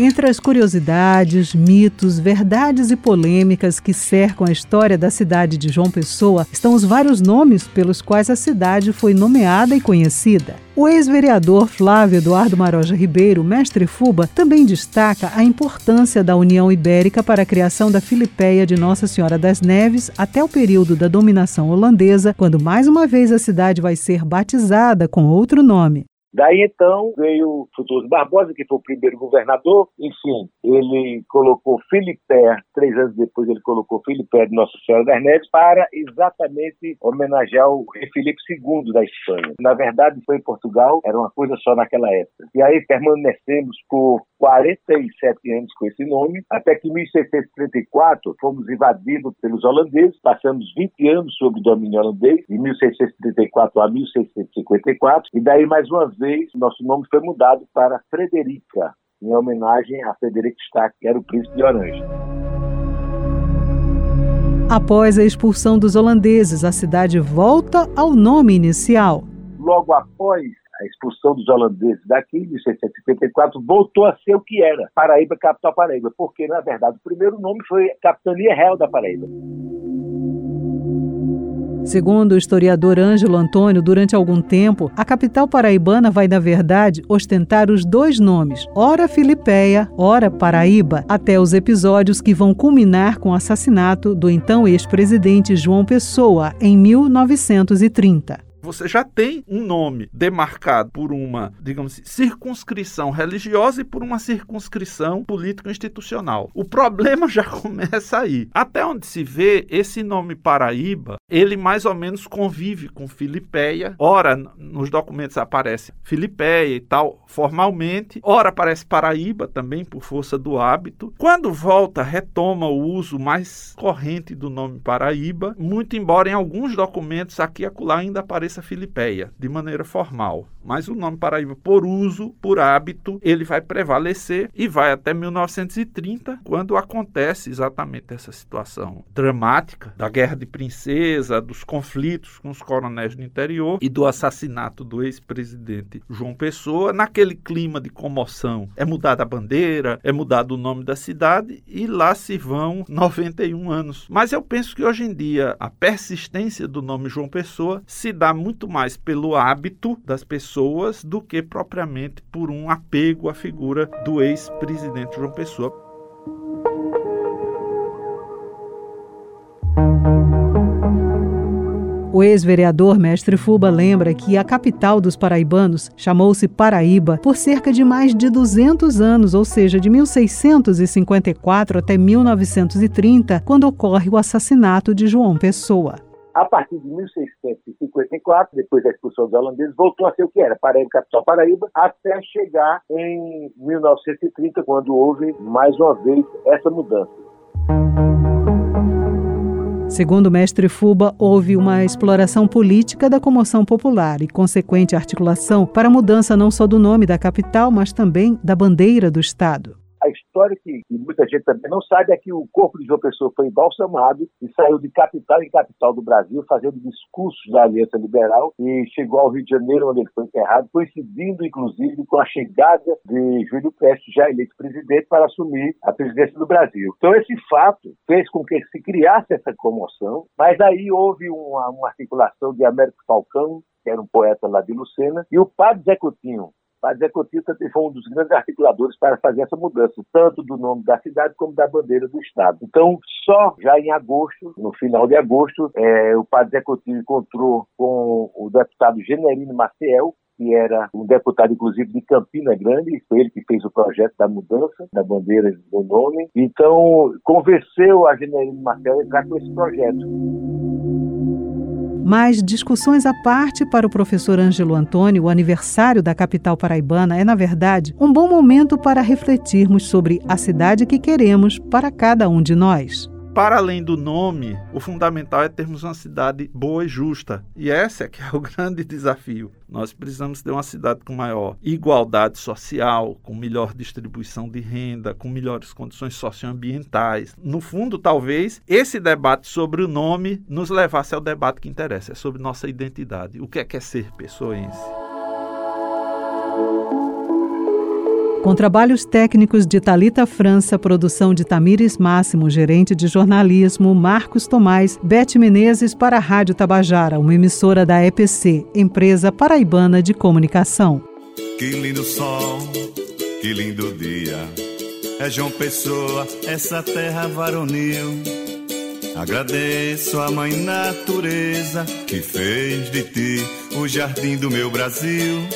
Entre as curiosidades, mitos, verdades e polêmicas que cercam a história da cidade de João Pessoa estão os vários nomes pelos quais a cidade foi nomeada e conhecida. O ex-vereador Flávio Eduardo Maroja Ribeiro, mestre Fuba, também destaca a importância da União Ibérica para a criação da Filipéia de Nossa Senhora das Neves até o período da dominação holandesa, quando mais uma vez a cidade vai ser batizada com outro nome. Daí então veio Frutuoso Barbosa, que foi o primeiro governador, enfim, ele colocou Filipé, três anos depois ele colocou Filipé de Nossa Senhora das Neves para exatamente homenagear o rei Filipe II da Espanha. Na verdade foi em Portugal, era uma coisa só naquela época. E aí permanecemos por 47 anos com esse nome, até que em 1634 fomos invadidos pelos holandeses, passamos 20 anos sob domínio holandês, de 1634 a 1654, e daí mais uma vez nosso nome foi mudado para Frederica, em homenagem a Frederico Stark, que era o príncipe de Orange. Após a expulsão dos holandeses, a cidade volta ao nome inicial. Logo após a expulsão dos holandeses daqui, em 1654, voltou a ser o que era, Paraíba, capital Paraíba, porque, na verdade, o primeiro nome foi Capitania Real da Paraíba. Segundo o historiador Ângelo Antônio, durante algum tempo, a capital paraibana vai, na verdade, ostentar os dois nomes, ora Filipéia, ora Paraíba, até os episódios que vão culminar com o assassinato do então ex-presidente João Pessoa em 1930 você já tem um nome demarcado por uma, digamos assim, circunscrição religiosa e por uma circunscrição político-institucional. O problema já começa aí. Até onde se vê, esse nome Paraíba, ele mais ou menos convive com Filipéia. Ora, nos documentos aparece Filipéia e tal, formalmente. Ora, aparece Paraíba também, por força do hábito. Quando volta, retoma o uso mais corrente do nome Paraíba, muito embora em alguns documentos aqui e acolá ainda apareça Praça Filipeia, de maneira formal. Mas o nome Paraíba, por uso, por hábito, ele vai prevalecer e vai até 1930, quando acontece exatamente essa situação dramática da Guerra de Princesa, dos conflitos com os coronéis do interior e do assassinato do ex-presidente João Pessoa. Naquele clima de comoção, é mudada a bandeira, é mudado o nome da cidade e lá se vão 91 anos. Mas eu penso que hoje em dia a persistência do nome João Pessoa se dá muito mais pelo hábito das pessoas do que propriamente por um apego à figura do ex-presidente João Pessoa. O ex-vereador Mestre Fuba lembra que a capital dos paraibanos chamou-se Paraíba por cerca de mais de 200 anos, ou seja, de 1654 até 1930, quando ocorre o assassinato de João Pessoa. A partir de 1654, depois da expulsão dos holandeses, voltou a ser o que era, Paraíba, capital Paraíba, até chegar em 1930, quando houve mais uma vez essa mudança. Segundo o mestre Fuba, houve uma exploração política da comoção popular e consequente articulação para a mudança não só do nome da capital, mas também da bandeira do Estado. História que, que, muita gente também não sabe é que o corpo de João Pessoa foi embalsamado e saiu de capital em capital do Brasil fazendo discursos da Aliança Liberal e chegou ao Rio de Janeiro, onde ele foi enterrado, coincidindo inclusive com a chegada de Júlio Prestes, já eleito presidente, para assumir a presidência do Brasil. Então esse fato fez com que se criasse essa comoção, mas aí houve uma, uma articulação de Américo Falcão, que era um poeta lá de Lucena, e o padre Zé Coutinho, mas é Cotista foi um dos grandes articuladores para fazer essa mudança, tanto do nome da cidade como da bandeira do Estado. Então, só já em agosto, no final de agosto, é, o padre Coutinho encontrou com o deputado Generino Maciel, que era um deputado, inclusive, de Campina Grande, foi ele que fez o projeto da mudança da bandeira do nome. Então, convenceu a Generino Maciel a entrar com esse projeto. Mas discussões à parte para o professor Ângelo Antônio, o aniversário da capital paraibana é, na verdade, um bom momento para refletirmos sobre a cidade que queremos para cada um de nós para além do nome, o fundamental é termos uma cidade boa e justa. E esse é que é o grande desafio. Nós precisamos ter uma cidade com maior igualdade social, com melhor distribuição de renda, com melhores condições socioambientais. No fundo, talvez esse debate sobre o nome nos levasse ao debate que interessa, é sobre nossa identidade. O que é que é ser pessoense? Com trabalhos técnicos de Talita França, produção de Tamires Máximo, gerente de jornalismo, Marcos Tomás, Bete Menezes para a Rádio Tabajara, uma emissora da EPC, empresa paraibana de comunicação. Que lindo sol, que lindo dia. É João Pessoa, essa terra varonil. Agradeço a mãe natureza que fez de ti o jardim do meu Brasil.